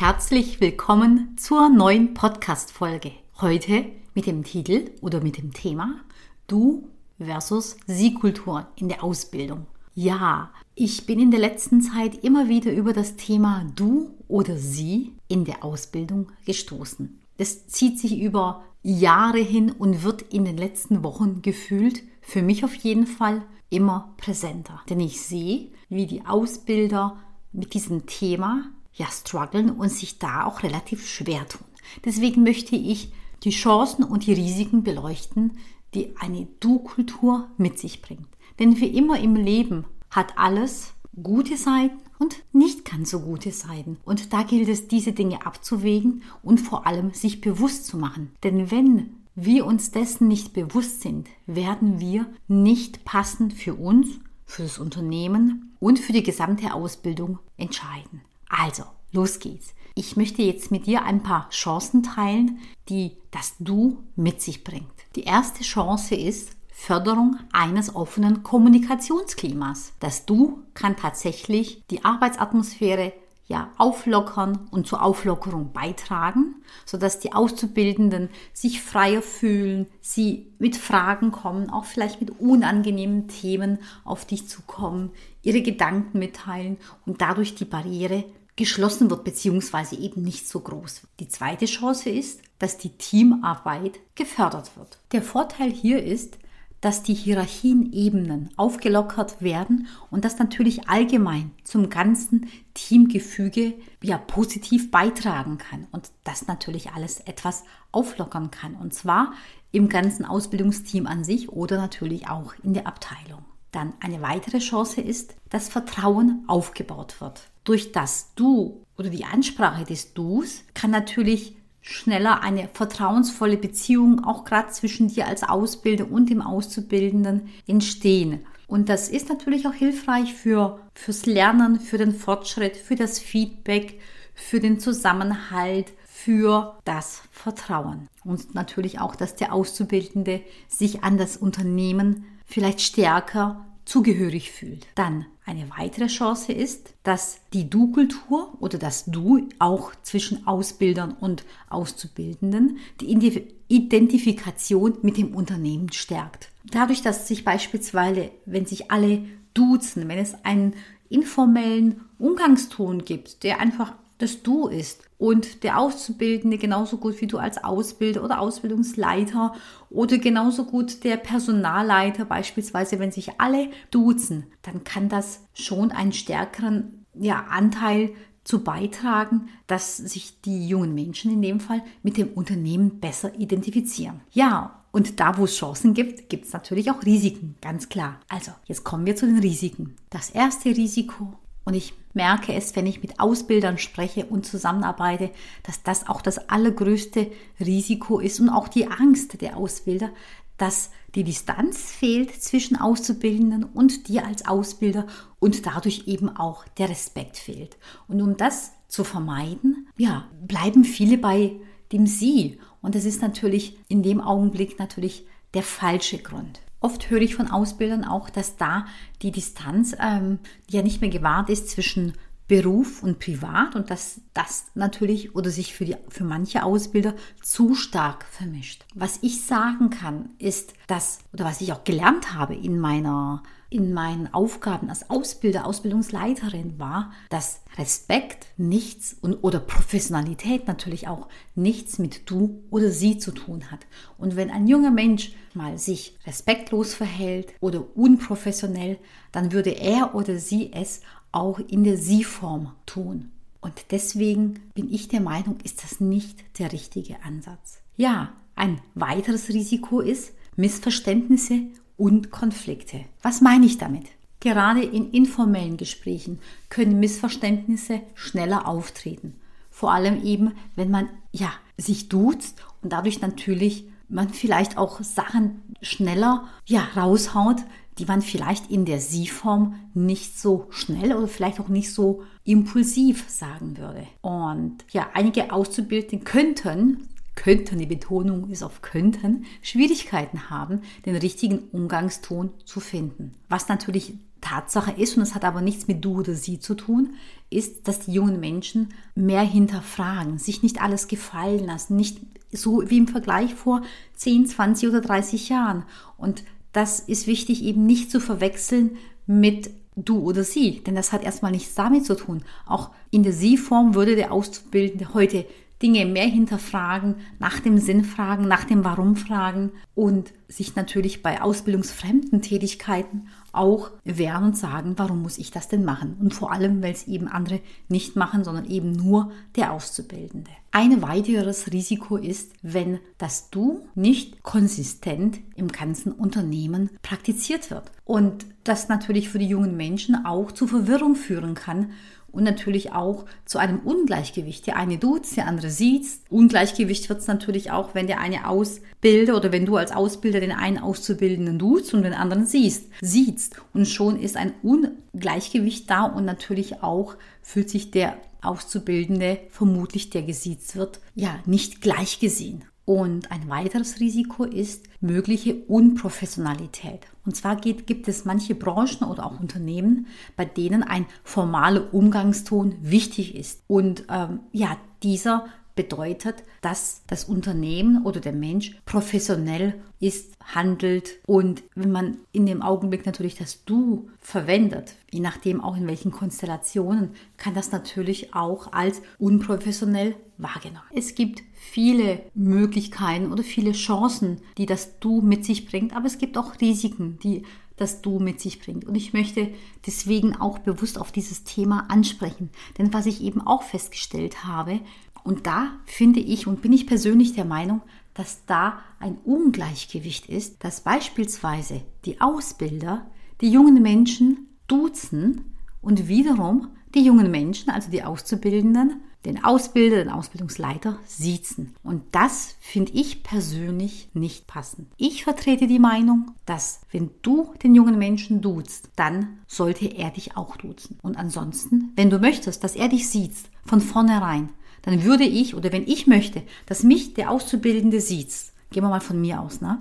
Herzlich willkommen zur neuen Podcast-Folge. Heute mit dem Titel oder mit dem Thema Du versus Sie-Kultur in der Ausbildung. Ja, ich bin in der letzten Zeit immer wieder über das Thema Du oder Sie in der Ausbildung gestoßen. Das zieht sich über Jahre hin und wird in den letzten Wochen gefühlt, für mich auf jeden Fall, immer präsenter. Denn ich sehe, wie die Ausbilder mit diesem Thema ja strugglen und sich da auch relativ schwer tun. Deswegen möchte ich die Chancen und die Risiken beleuchten, die eine Du-Kultur mit sich bringt. Denn wie immer im Leben hat alles gute Seiten und nicht ganz so gute Seiten. Und da gilt es, diese Dinge abzuwägen und vor allem sich bewusst zu machen. Denn wenn wir uns dessen nicht bewusst sind, werden wir nicht passend für uns, für das Unternehmen und für die gesamte Ausbildung entscheiden. Also, los geht's. Ich möchte jetzt mit dir ein paar Chancen teilen, die das Du mit sich bringt. Die erste Chance ist Förderung eines offenen Kommunikationsklimas. Das Du kann tatsächlich die Arbeitsatmosphäre ja, auflockern und zur Auflockerung beitragen, sodass die Auszubildenden sich freier fühlen, sie mit Fragen kommen, auch vielleicht mit unangenehmen Themen auf dich zukommen, ihre Gedanken mitteilen und dadurch die Barriere geschlossen wird, beziehungsweise eben nicht so groß. Die zweite Chance ist, dass die Teamarbeit gefördert wird. Der Vorteil hier ist, dass die Hierarchienebenen aufgelockert werden und das natürlich allgemein zum ganzen Teamgefüge ja positiv beitragen kann und das natürlich alles etwas auflockern kann und zwar im ganzen Ausbildungsteam an sich oder natürlich auch in der Abteilung. Dann eine weitere Chance ist, dass Vertrauen aufgebaut wird. Durch das Du oder die Ansprache des Dus kann natürlich schneller eine vertrauensvolle Beziehung auch gerade zwischen dir als Ausbilder und dem Auszubildenden entstehen. Und das ist natürlich auch hilfreich für, fürs Lernen, für den Fortschritt, für das Feedback, für den Zusammenhalt, für das Vertrauen. Und natürlich auch, dass der Auszubildende sich an das Unternehmen vielleicht stärker zugehörig fühlt. Dann eine weitere Chance ist, dass die Du-Kultur oder das Du auch zwischen Ausbildern und Auszubildenden die Identifikation mit dem Unternehmen stärkt. Dadurch, dass sich beispielsweise, wenn sich alle duzen, wenn es einen informellen Umgangston gibt, der einfach das Du ist und der Auszubildende genauso gut wie du als Ausbilder oder Ausbildungsleiter oder genauso gut der Personalleiter beispielsweise, wenn sich alle duzen, dann kann das schon einen stärkeren ja, Anteil zu beitragen, dass sich die jungen Menschen in dem Fall mit dem Unternehmen besser identifizieren. Ja, und da, wo es Chancen gibt, gibt es natürlich auch Risiken, ganz klar. Also, jetzt kommen wir zu den Risiken. Das erste Risiko und ich merke es, wenn ich mit Ausbildern spreche und zusammenarbeite, dass das auch das allergrößte Risiko ist und auch die Angst der Ausbilder, dass die Distanz fehlt zwischen Auszubildenden und dir als Ausbilder und dadurch eben auch der Respekt fehlt. Und um das zu vermeiden, ja, bleiben viele bei dem Sie. Und das ist natürlich in dem Augenblick natürlich der falsche Grund. Oft höre ich von Ausbildern auch, dass da die Distanz ähm, ja nicht mehr gewahrt ist zwischen Beruf und Privat und dass das natürlich oder sich für, die, für manche Ausbilder zu stark vermischt. Was ich sagen kann, ist, dass, oder was ich auch gelernt habe in meiner in meinen Aufgaben als Ausbilder, Ausbildungsleiterin war, dass Respekt nichts und, oder Professionalität natürlich auch nichts mit du oder sie zu tun hat. Und wenn ein junger Mensch mal sich respektlos verhält oder unprofessionell, dann würde er oder sie es auch in der Sie-Form tun. Und deswegen bin ich der Meinung, ist das nicht der richtige Ansatz. Ja, ein weiteres Risiko ist Missverständnisse und Konflikte. Was meine ich damit? Gerade in informellen Gesprächen können Missverständnisse schneller auftreten. Vor allem eben, wenn man ja sich duzt und dadurch natürlich man vielleicht auch Sachen schneller ja raushaut, die man vielleicht in der Sie-Form nicht so schnell oder vielleicht auch nicht so impulsiv sagen würde. Und ja, einige Auszubildende könnten könnten, die Betonung ist auf könnten, Schwierigkeiten haben, den richtigen Umgangston zu finden. Was natürlich Tatsache ist, und es hat aber nichts mit du oder sie zu tun, ist, dass die jungen Menschen mehr hinterfragen, sich nicht alles gefallen lassen, nicht so wie im Vergleich vor 10, 20 oder 30 Jahren. Und das ist wichtig eben nicht zu verwechseln mit du oder sie, denn das hat erstmal nichts damit zu tun. Auch in der Sie-Form würde der Auszubildende heute Dinge mehr hinterfragen, nach dem Sinn fragen, nach dem Warum fragen und sich natürlich bei ausbildungsfremden Tätigkeiten auch wehren und sagen, warum muss ich das denn machen? Und vor allem, weil es eben andere nicht machen, sondern eben nur der Auszubildende. Ein weiteres Risiko ist, wenn das Du nicht konsistent im ganzen Unternehmen praktiziert wird. Und das natürlich für die jungen Menschen auch zu Verwirrung führen kann und natürlich auch zu einem Ungleichgewicht. Der eine duzt, der andere sieht. Ungleichgewicht wird es natürlich auch, wenn der eine Ausbilder oder wenn du als Ausbilder den einen Auszubildenden duzt und den anderen siehst, siehst. Und schon ist ein Ungleichgewicht da und natürlich auch fühlt sich der Auszubildende, vermutlich der gesiezt wird, ja, nicht gleich gesehen. Und ein weiteres Risiko ist mögliche Unprofessionalität. Und zwar geht, gibt es manche Branchen oder auch Unternehmen, bei denen ein formaler Umgangston wichtig ist. Und ähm, ja, dieser bedeutet, dass das Unternehmen oder der Mensch professionell ist, handelt und wenn man in dem Augenblick natürlich das Du verwendet, je nachdem auch in welchen Konstellationen, kann das natürlich auch als unprofessionell wahrgenommen. Es gibt viele Möglichkeiten oder viele Chancen, die das Du mit sich bringt, aber es gibt auch Risiken, die das Du mit sich bringt. Und ich möchte deswegen auch bewusst auf dieses Thema ansprechen. Denn was ich eben auch festgestellt habe, und da finde ich und bin ich persönlich der Meinung, dass da ein Ungleichgewicht ist, dass beispielsweise die Ausbilder die jungen Menschen duzen und wiederum die jungen Menschen, also die Auszubildenden, den Ausbilder, den Ausbildungsleiter siezen. Und das finde ich persönlich nicht passend. Ich vertrete die Meinung, dass wenn du den jungen Menschen duzt, dann sollte er dich auch duzen. Und ansonsten, wenn du möchtest, dass er dich sieht, von vornherein, dann würde ich oder wenn ich möchte, dass mich der Auszubildende sieht, gehen wir mal von mir aus, ne?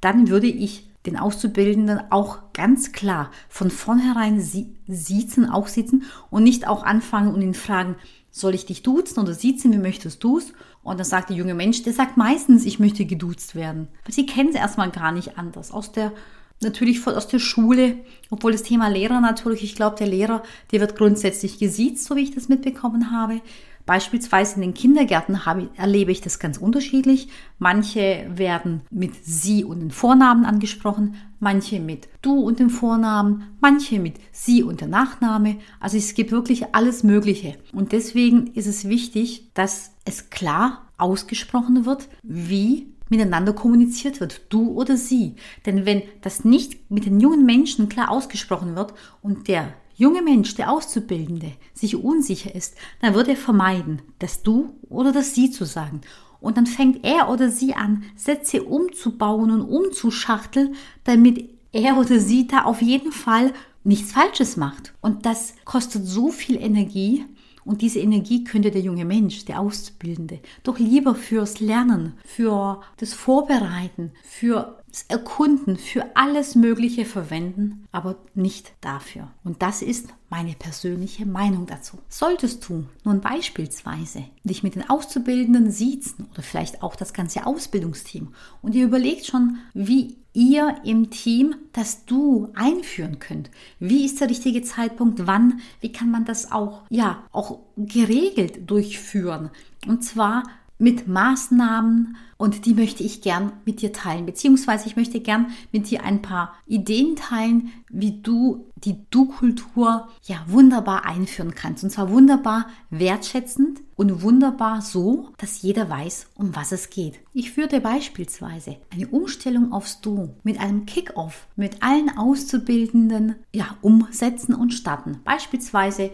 dann würde ich den Auszubildenden auch ganz klar von vornherein siezen, auch sitzen und nicht auch anfangen und ihn fragen, soll ich dich duzen oder siezen, wie möchtest du es? Und dann sagt der junge Mensch, der sagt meistens, ich möchte geduzt werden. Weil sie kennen es erstmal gar nicht anders. Aus der, natürlich aus der Schule, obwohl das Thema Lehrer natürlich, ich glaube, der Lehrer, der wird grundsätzlich gesiezt, so wie ich das mitbekommen habe. Beispielsweise in den Kindergärten habe, erlebe ich das ganz unterschiedlich. Manche werden mit Sie und den Vornamen angesprochen, manche mit Du und dem Vornamen, manche mit Sie und der Nachname. Also es gibt wirklich alles Mögliche. Und deswegen ist es wichtig, dass es klar ausgesprochen wird, wie miteinander kommuniziert wird, du oder sie. Denn wenn das nicht mit den jungen Menschen klar ausgesprochen wird und der junge Mensch, der Auszubildende, sich unsicher ist, dann wird er vermeiden, das Du oder das Sie zu sagen. Und dann fängt er oder sie an, Sätze umzubauen und umzuschachteln, damit er oder sie da auf jeden Fall nichts Falsches macht. Und das kostet so viel Energie. Und diese Energie könnte der junge Mensch, der Auszubildende, doch lieber fürs Lernen, für das Vorbereiten, für Erkunden, für alles Mögliche verwenden, aber nicht dafür. Und das ist meine persönliche Meinung dazu. Solltest du nun beispielsweise dich mit den Auszubildenden siezen oder vielleicht auch das ganze Ausbildungsteam und ihr überlegt schon, wie ihr im Team das Du einführen könnt. Wie ist der richtige Zeitpunkt? Wann? Wie kann man das auch, ja, auch geregelt durchführen? Und zwar mit Maßnahmen und die möchte ich gern mit dir teilen. Beziehungsweise ich möchte gern mit dir ein paar Ideen teilen, wie du die Du-Kultur ja wunderbar einführen kannst. Und zwar wunderbar wertschätzend und wunderbar so, dass jeder weiß, um was es geht. Ich würde beispielsweise eine Umstellung aufs Du mit einem Kick-Off mit allen Auszubildenden ja umsetzen und starten. Beispielsweise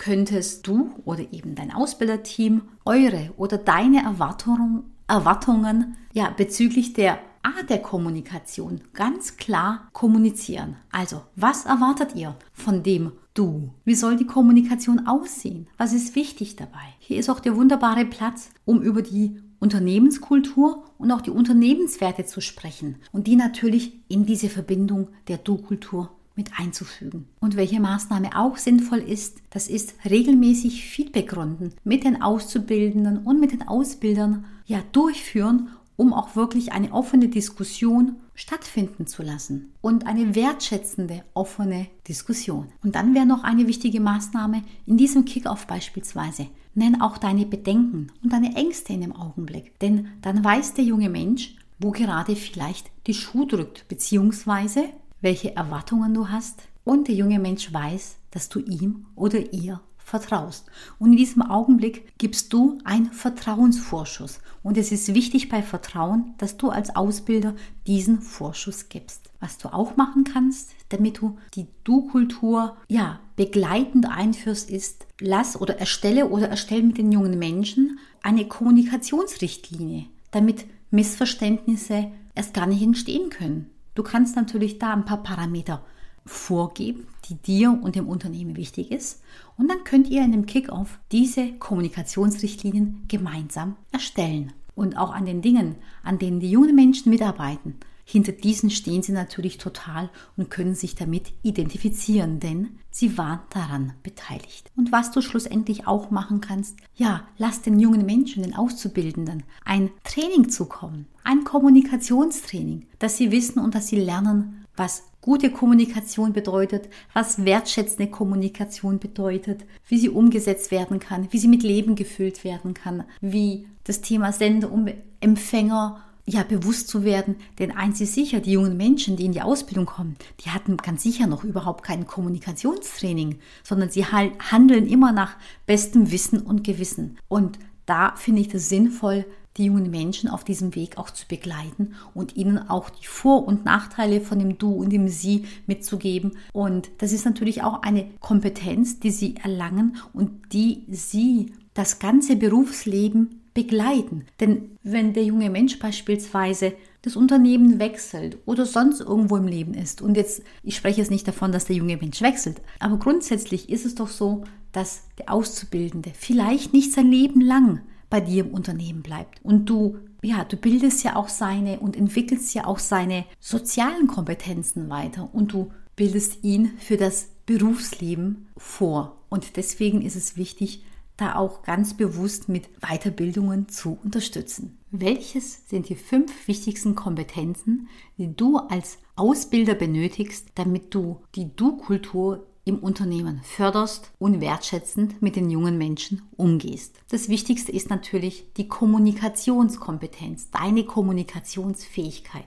könntest du oder eben dein Ausbilderteam eure oder deine Erwartungen, Erwartungen ja, bezüglich der Art der Kommunikation ganz klar kommunizieren. Also, was erwartet ihr von dem Du? Wie soll die Kommunikation aussehen? Was ist wichtig dabei? Hier ist auch der wunderbare Platz, um über die Unternehmenskultur und auch die Unternehmenswerte zu sprechen und die natürlich in diese Verbindung der Du-Kultur mit einzufügen. Und welche Maßnahme auch sinnvoll ist, das ist regelmäßig Feedbackrunden mit den Auszubildenden und mit den Ausbildern ja durchführen, um auch wirklich eine offene Diskussion stattfinden zu lassen und eine wertschätzende, offene Diskussion. Und dann wäre noch eine wichtige Maßnahme in diesem Kickoff beispielsweise. Nenn auch deine Bedenken und deine Ängste in dem Augenblick, denn dann weiß der junge Mensch, wo gerade vielleicht die Schuh drückt, beziehungsweise welche Erwartungen du hast und der junge Mensch weiß, dass du ihm oder ihr vertraust. Und in diesem Augenblick gibst du einen Vertrauensvorschuss. Und es ist wichtig bei Vertrauen, dass du als Ausbilder diesen Vorschuss gibst. Was du auch machen kannst, damit du die Du-Kultur ja begleitend einführst, ist, lass oder erstelle oder erstelle mit den jungen Menschen eine Kommunikationsrichtlinie, damit Missverständnisse erst gar nicht entstehen können. Du kannst natürlich da ein paar Parameter vorgeben, die dir und dem Unternehmen wichtig ist. Und dann könnt ihr in dem Kickoff diese Kommunikationsrichtlinien gemeinsam erstellen. Und auch an den Dingen, an denen die jungen Menschen mitarbeiten, hinter diesen stehen sie natürlich total und können sich damit identifizieren, denn sie waren daran beteiligt. Und was du schlussendlich auch machen kannst, ja, lass den jungen Menschen, den Auszubildenden, ein Training zukommen, ein Kommunikationstraining, dass sie wissen und dass sie lernen, was gute Kommunikation bedeutet, was wertschätzende Kommunikation bedeutet, wie sie umgesetzt werden kann, wie sie mit Leben gefüllt werden kann, wie das Thema Sender und Empfänger ja bewusst zu werden, denn eins ist sicher, die jungen Menschen, die in die Ausbildung kommen, die hatten ganz sicher noch überhaupt kein Kommunikationstraining, sondern sie handeln immer nach bestem Wissen und Gewissen. Und da finde ich das sinnvoll, die jungen Menschen auf diesem Weg auch zu begleiten und ihnen auch die Vor- und Nachteile von dem Du und dem Sie mitzugeben. Und das ist natürlich auch eine Kompetenz, die sie erlangen und die sie das ganze Berufsleben begleiten. Denn wenn der junge Mensch beispielsweise das Unternehmen wechselt oder sonst irgendwo im Leben ist, und jetzt, ich spreche jetzt nicht davon, dass der junge Mensch wechselt, aber grundsätzlich ist es doch so, dass der Auszubildende vielleicht nicht sein Leben lang bei dir im Unternehmen bleibt. Und du, ja, du bildest ja auch seine und entwickelst ja auch seine sozialen Kompetenzen weiter und du bildest ihn für das Berufsleben vor. Und deswegen ist es wichtig, da auch ganz bewusst mit Weiterbildungen zu unterstützen. Welches sind die fünf wichtigsten Kompetenzen, die du als Ausbilder benötigst, damit du die Du-Kultur im Unternehmen förderst und wertschätzend mit den jungen Menschen umgehst. Das Wichtigste ist natürlich die Kommunikationskompetenz, deine Kommunikationsfähigkeit.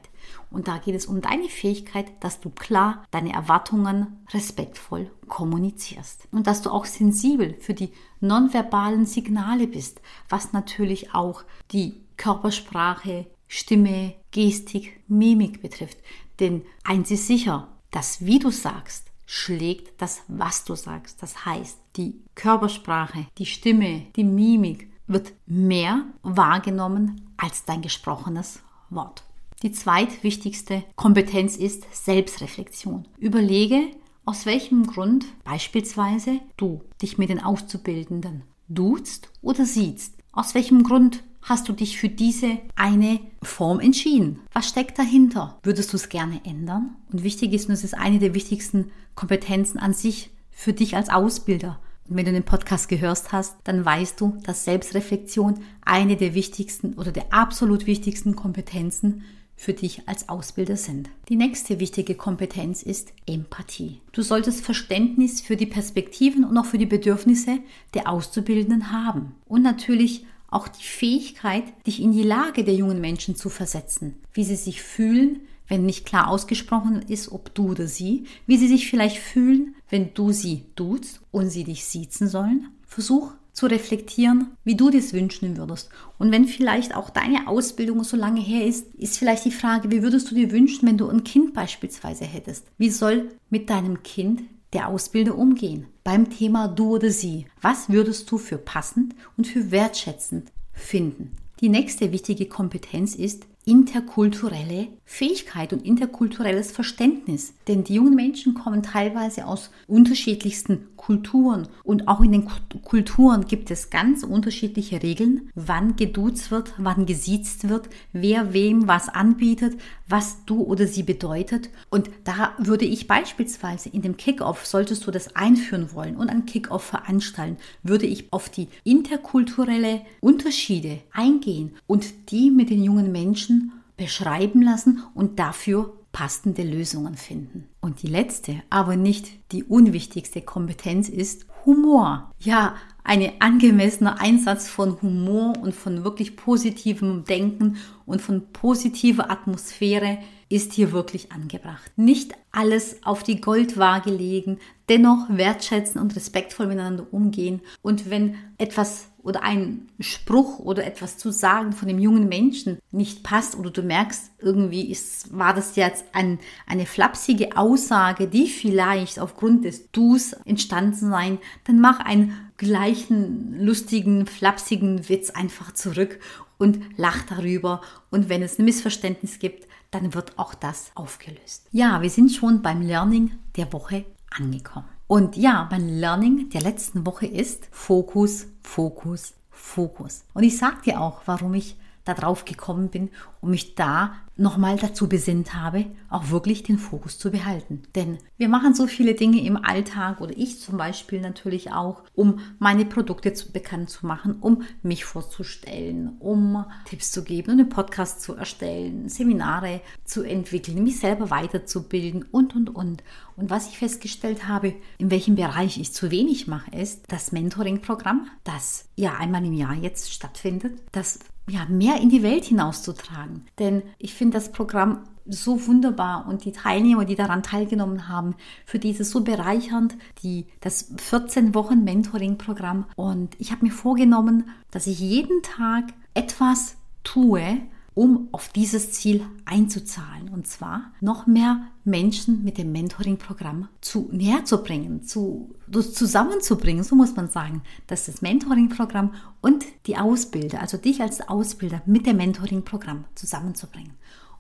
Und da geht es um deine Fähigkeit, dass du klar deine Erwartungen respektvoll kommunizierst. Und dass du auch sensibel für die nonverbalen Signale bist, was natürlich auch die Körpersprache, Stimme, Gestik, Mimik betrifft. Denn eins ist sicher, das, wie du sagst, schlägt das, was du sagst. Das heißt, die Körpersprache, die Stimme, die Mimik wird mehr wahrgenommen als dein gesprochenes Wort. Die zweitwichtigste Kompetenz ist Selbstreflexion. Überlege, aus welchem Grund beispielsweise du dich mit den Auszubildenden duzt oder siehst. Aus welchem Grund hast du dich für diese eine Form entschieden? Was steckt dahinter? Würdest du es gerne ändern? Und wichtig ist, und es ist eine der wichtigsten Kompetenzen an sich für dich als Ausbilder. Und wenn du den Podcast gehört hast, dann weißt du, dass Selbstreflexion eine der wichtigsten oder der absolut wichtigsten Kompetenzen für dich als Ausbilder sind. Die nächste wichtige Kompetenz ist Empathie. Du solltest Verständnis für die Perspektiven und auch für die Bedürfnisse der Auszubildenden haben. Und natürlich auch die Fähigkeit, dich in die Lage der jungen Menschen zu versetzen, wie sie sich fühlen, wenn nicht klar ausgesprochen ist, ob du oder sie, wie sie sich vielleicht fühlen, wenn du sie duzt und sie dich siezen sollen. Versuch zu reflektieren, wie du das wünschen würdest. Und wenn vielleicht auch deine Ausbildung so lange her ist, ist vielleicht die Frage, wie würdest du dir wünschen, wenn du ein Kind beispielsweise hättest? Wie soll mit deinem Kind der Ausbilder umgehen? Beim Thema du oder sie. Was würdest du für passend und für wertschätzend finden? Die nächste wichtige Kompetenz ist interkulturelle Fähigkeit und interkulturelles Verständnis. Denn die jungen Menschen kommen teilweise aus unterschiedlichsten Kulturen und auch in den Kulturen gibt es ganz unterschiedliche Regeln, wann geduzt wird, wann gesiezt wird, wer wem was anbietet, was du oder sie bedeutet. Und da würde ich beispielsweise in dem Kickoff, solltest du das einführen wollen und einen Kickoff veranstalten, würde ich auf die interkulturelle Unterschiede eingehen und die mit den jungen Menschen beschreiben lassen und dafür passende Lösungen finden. Und die letzte, aber nicht die unwichtigste Kompetenz ist Humor. Ja, ein angemessener Einsatz von Humor und von wirklich positivem Denken und von positiver Atmosphäre ist hier wirklich angebracht. Nicht alles auf die Goldwaage legen, dennoch wertschätzen und respektvoll miteinander umgehen. Und wenn etwas oder ein Spruch oder etwas zu sagen von dem jungen Menschen nicht passt oder du merkst, irgendwie ist, war das jetzt ein, eine flapsige Aussage, die vielleicht aufgrund des Dus entstanden sein, dann mach einen gleichen lustigen, flapsigen Witz einfach zurück und lach darüber. Und wenn es ein Missverständnis gibt, dann wird auch das aufgelöst. Ja, wir sind schon beim Learning der Woche angekommen. Und ja, mein Learning der letzten Woche ist Fokus, Fokus, Fokus. Und ich sage dir auch, warum ich da drauf gekommen bin und mich da nochmal dazu besinnt habe, auch wirklich den Fokus zu behalten. Denn wir machen so viele Dinge im Alltag oder ich zum Beispiel natürlich auch, um meine Produkte zu, bekannt zu machen, um mich vorzustellen, um Tipps zu geben, einen Podcast zu erstellen, Seminare zu entwickeln, mich selber weiterzubilden und, und, und. Und was ich festgestellt habe, in welchem Bereich ich zu wenig mache, ist das Mentoring-Programm, das ja einmal im Jahr jetzt stattfindet, das ja, mehr in die Welt hinauszutragen. Denn ich finde das Programm so wunderbar und die Teilnehmer, die daran teilgenommen haben, für dieses so bereichernd, die, das 14 Wochen Mentoring-Programm. Und ich habe mir vorgenommen, dass ich jeden Tag etwas tue, um auf dieses Ziel einzuzahlen. Und zwar noch mehr Menschen mit dem Mentoring-Programm zu näher zu bringen, zu, zusammenzubringen, so muss man sagen, dass das Mentoring-Programm und die Ausbilder, also dich als Ausbilder mit dem Mentoring-Programm zusammenzubringen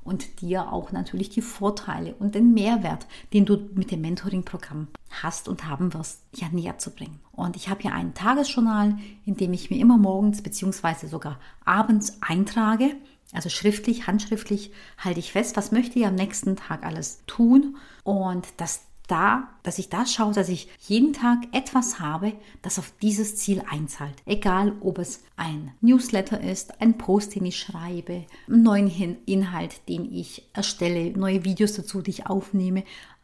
und dir auch natürlich die Vorteile und den Mehrwert, den du mit dem Mentoring-Programm hast und haben wirst, ja näher zu bringen. Und ich habe ja ein Tagesjournal, in dem ich mir immer morgens bzw. sogar abends eintrage, also schriftlich, handschriftlich halte ich fest, was möchte ich am nächsten Tag alles tun und dass da, dass ich da schaue, dass ich jeden Tag etwas habe, das auf dieses Ziel einzahlt. Egal, ob es ein Newsletter ist, ein Post, den ich schreibe, einen neuen Inhalt, den ich erstelle, neue Videos dazu, die ich aufnehme,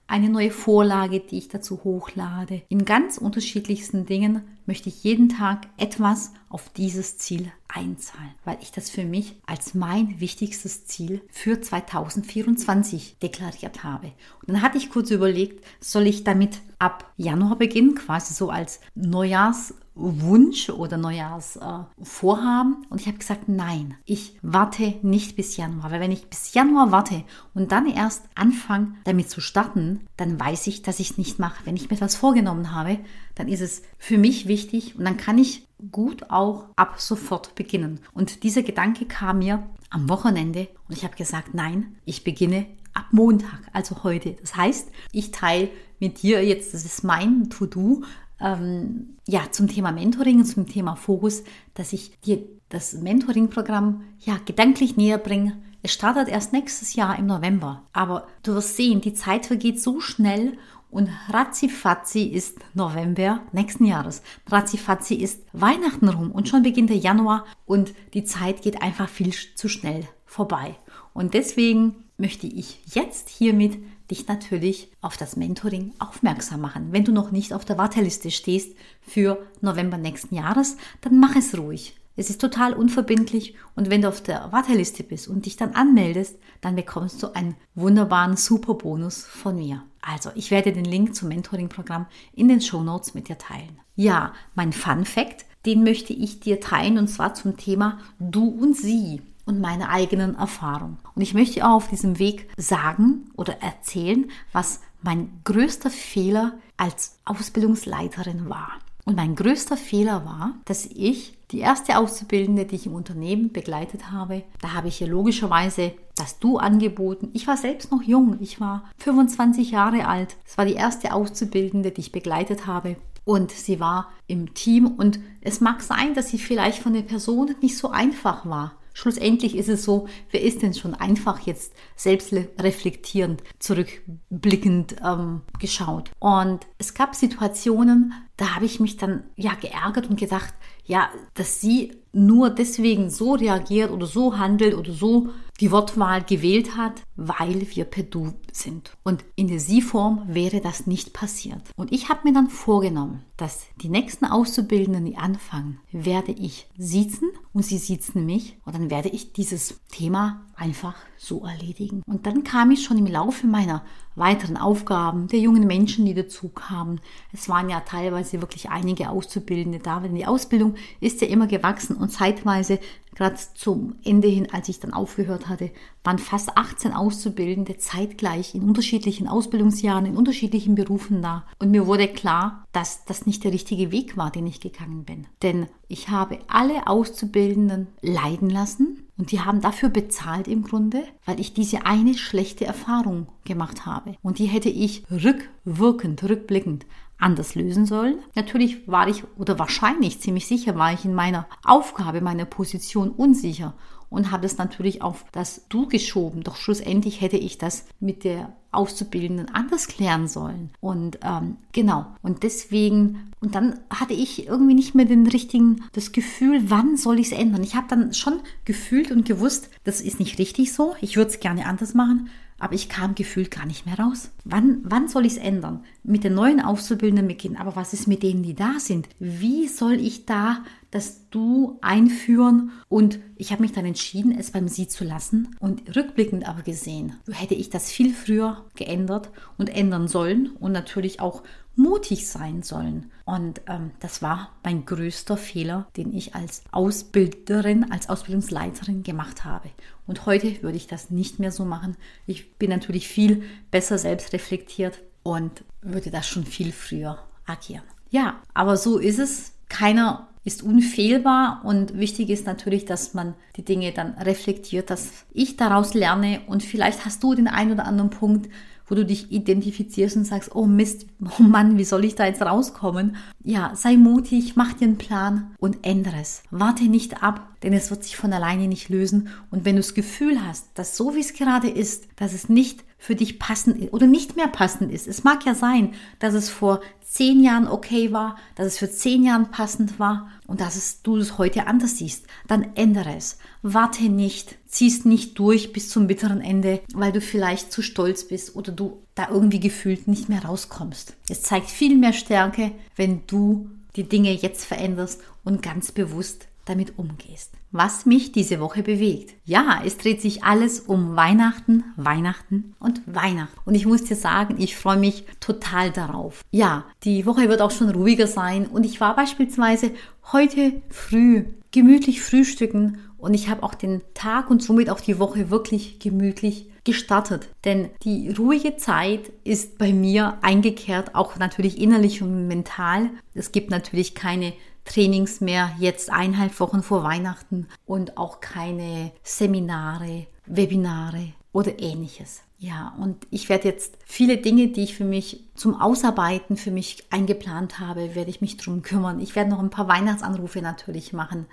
eine neue Vorlage, die ich dazu hochlade. In ganz unterschiedlichsten Dingen möchte ich jeden Tag etwas auf dieses Ziel einzahlen, weil ich das für mich als mein wichtigstes Ziel für 2024 deklariert habe. Und dann hatte ich kurz überlegt, soll ich damit ab Januar beginnen, quasi so als Neujahrs Wunsch oder Neujahrsvorhaben. Äh, und ich habe gesagt, nein, ich warte nicht bis Januar. Weil wenn ich bis Januar warte und dann erst anfange, damit zu starten, dann weiß ich, dass ich es nicht mache. Wenn ich mir etwas vorgenommen habe, dann ist es für mich wichtig und dann kann ich gut auch ab sofort beginnen. Und dieser Gedanke kam mir am Wochenende und ich habe gesagt, nein, ich beginne ab Montag, also heute. Das heißt, ich teile mit dir jetzt, das ist mein To-Do, ähm, ja, zum Thema Mentoring zum Thema Fokus, dass ich dir das Mentoring-Programm ja gedanklich näher bringe. Es startet erst nächstes Jahr im November, aber du wirst sehen, die Zeit vergeht so schnell und ratzifatzi ist November nächsten Jahres. Ratzifatzi ist Weihnachten rum und schon beginnt der Januar und die Zeit geht einfach viel zu schnell vorbei. Und deswegen möchte ich jetzt hiermit dich natürlich auf das Mentoring aufmerksam machen. Wenn du noch nicht auf der Warteliste stehst für November nächsten Jahres, dann mach es ruhig. Es ist total unverbindlich und wenn du auf der Warteliste bist und dich dann anmeldest, dann bekommst du einen wunderbaren Superbonus von mir. Also, ich werde den Link zum Mentoring-Programm in den Show Notes mit dir teilen. Ja, mein Fun Fact, den möchte ich dir teilen und zwar zum Thema Du und Sie und meine eigenen Erfahrungen. Und ich möchte auch auf diesem Weg sagen oder erzählen, was mein größter Fehler als Ausbildungsleiterin war. Und mein größter Fehler war, dass ich die erste Auszubildende, die ich im Unternehmen begleitet habe, da habe ich ihr logischerweise das Du angeboten. Ich war selbst noch jung. Ich war 25 Jahre alt. Es war die erste Auszubildende, die ich begleitet habe. Und sie war im Team und es mag sein, dass sie vielleicht von der Person nicht so einfach war. Schlussendlich ist es so, wer ist denn schon einfach jetzt selbst reflektierend, zurückblickend ähm, geschaut. Und es gab Situationen, da habe ich mich dann ja geärgert und gedacht, ja, dass sie nur deswegen so reagiert oder so handelt oder so die Wortwahl gewählt hat, weil wir per Du sind. Und in der Sie-Form wäre das nicht passiert. Und ich habe mir dann vorgenommen, dass die nächsten Auszubildenden, die anfangen, werde ich siezen und sie siezen mich und dann werde ich dieses Thema einfach so erledigen. Und dann kam ich schon im Laufe meiner weiteren Aufgaben der jungen Menschen, die dazu kamen. Es waren ja teilweise wirklich einige Auszubildende da, denn die Ausbildung ist ja immer gewachsen und zeitweise gerade zum Ende hin, als ich dann aufgehört hatte, waren fast 18 Auszubildende zeitgleich in unterschiedlichen Ausbildungsjahren, in unterschiedlichen Berufen da. Und mir wurde klar, dass das nicht der richtige Weg war, den ich gegangen bin. Denn ich habe alle Auszubildenden leiden lassen und die haben dafür bezahlt im Grunde, weil ich diese eine schlechte Erfahrung gemacht habe. Und die hätte ich rückwirkend, rückblickend anders lösen sollen. Natürlich war ich oder wahrscheinlich ziemlich sicher war ich in meiner Aufgabe, meiner Position unsicher und habe es natürlich auf das Du geschoben. Doch schlussendlich hätte ich das mit der Auszubildenden anders klären sollen. Und ähm, genau. Und deswegen, und dann hatte ich irgendwie nicht mehr den richtigen, das Gefühl, wann soll ich es ändern? Ich habe dann schon gefühlt und gewusst, das ist nicht richtig so. Ich würde es gerne anders machen aber ich kam gefühlt gar nicht mehr raus. Wann, wann soll ich es ändern? Mit den neuen Auszubildenden beginnen, aber was ist mit denen, die da sind? Wie soll ich da das Du einführen? Und ich habe mich dann entschieden, es beim Sie zu lassen. Und rückblickend aber gesehen, hätte ich das viel früher geändert und ändern sollen und natürlich auch mutig sein sollen. Und ähm, das war mein größter Fehler, den ich als Ausbilderin, als Ausbildungsleiterin gemacht habe. Und heute würde ich das nicht mehr so machen. Ich bin natürlich viel besser selbst reflektiert und würde das schon viel früher agieren. Ja, aber so ist es. Keiner ist unfehlbar und wichtig ist natürlich, dass man die Dinge dann reflektiert, dass ich daraus lerne und vielleicht hast du den einen oder anderen Punkt, wo du dich identifizierst und sagst, oh Mist, oh Mann, wie soll ich da jetzt rauskommen? Ja, sei mutig, mach dir einen Plan und ändere es. Warte nicht ab, denn es wird sich von alleine nicht lösen. Und wenn du das Gefühl hast, dass so wie es gerade ist, dass es nicht für dich passend oder nicht mehr passend ist. Es mag ja sein, dass es vor zehn Jahren okay war, dass es für zehn Jahren passend war und dass es, du es heute anders siehst. Dann ändere es. Warte nicht, ziehst nicht durch bis zum bitteren Ende, weil du vielleicht zu stolz bist oder du da irgendwie gefühlt nicht mehr rauskommst. Es zeigt viel mehr Stärke, wenn du die Dinge jetzt veränderst und ganz bewusst damit umgehst. Was mich diese Woche bewegt. Ja, es dreht sich alles um Weihnachten, Weihnachten und Weihnachten. Und ich muss dir sagen, ich freue mich total darauf. Ja, die Woche wird auch schon ruhiger sein und ich war beispielsweise heute früh gemütlich frühstücken und ich habe auch den Tag und somit auch die Woche wirklich gemütlich gestartet. Denn die ruhige Zeit ist bei mir eingekehrt, auch natürlich innerlich und mental. Es gibt natürlich keine Trainings mehr, jetzt eineinhalb Wochen vor Weihnachten und auch keine Seminare, Webinare oder ähnliches. Ja, und ich werde jetzt viele Dinge, die ich für mich zum Ausarbeiten für mich eingeplant habe, werde ich mich drum kümmern. Ich werde noch ein paar Weihnachtsanrufe natürlich machen,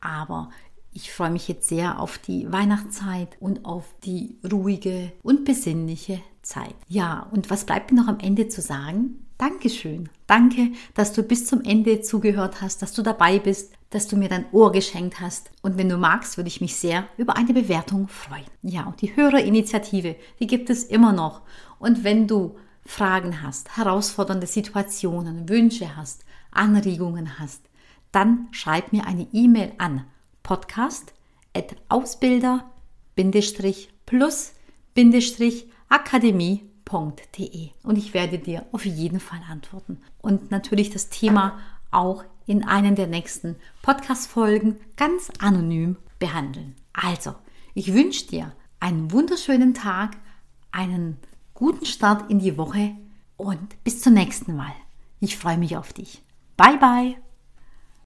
aber ich freue mich jetzt sehr auf die Weihnachtszeit und auf die ruhige und besinnliche Zeit. Ja, und was bleibt mir noch am Ende zu sagen? Dankeschön. Danke, dass du bis zum Ende zugehört hast, dass du dabei bist, dass du mir dein Ohr geschenkt hast. Und wenn du magst, würde ich mich sehr über eine Bewertung freuen. Ja, und die Hörerinitiative, die gibt es immer noch. Und wenn du Fragen hast, herausfordernde Situationen, Wünsche hast, Anregungen hast, dann schreib mir eine E-Mail an podcast.ausbilder-plus-akademie www.ecom.de und ich werde dir auf jeden Fall antworten. Und natürlich das Thema auch in einen der nächsten Podcast-Folgen ganz anonym behandeln. Also, ich wünsche dir einen wunderschönen Tag, einen guten Start in die Woche und bis zum nächsten Mal. Ich freue mich auf dich. Bye bye!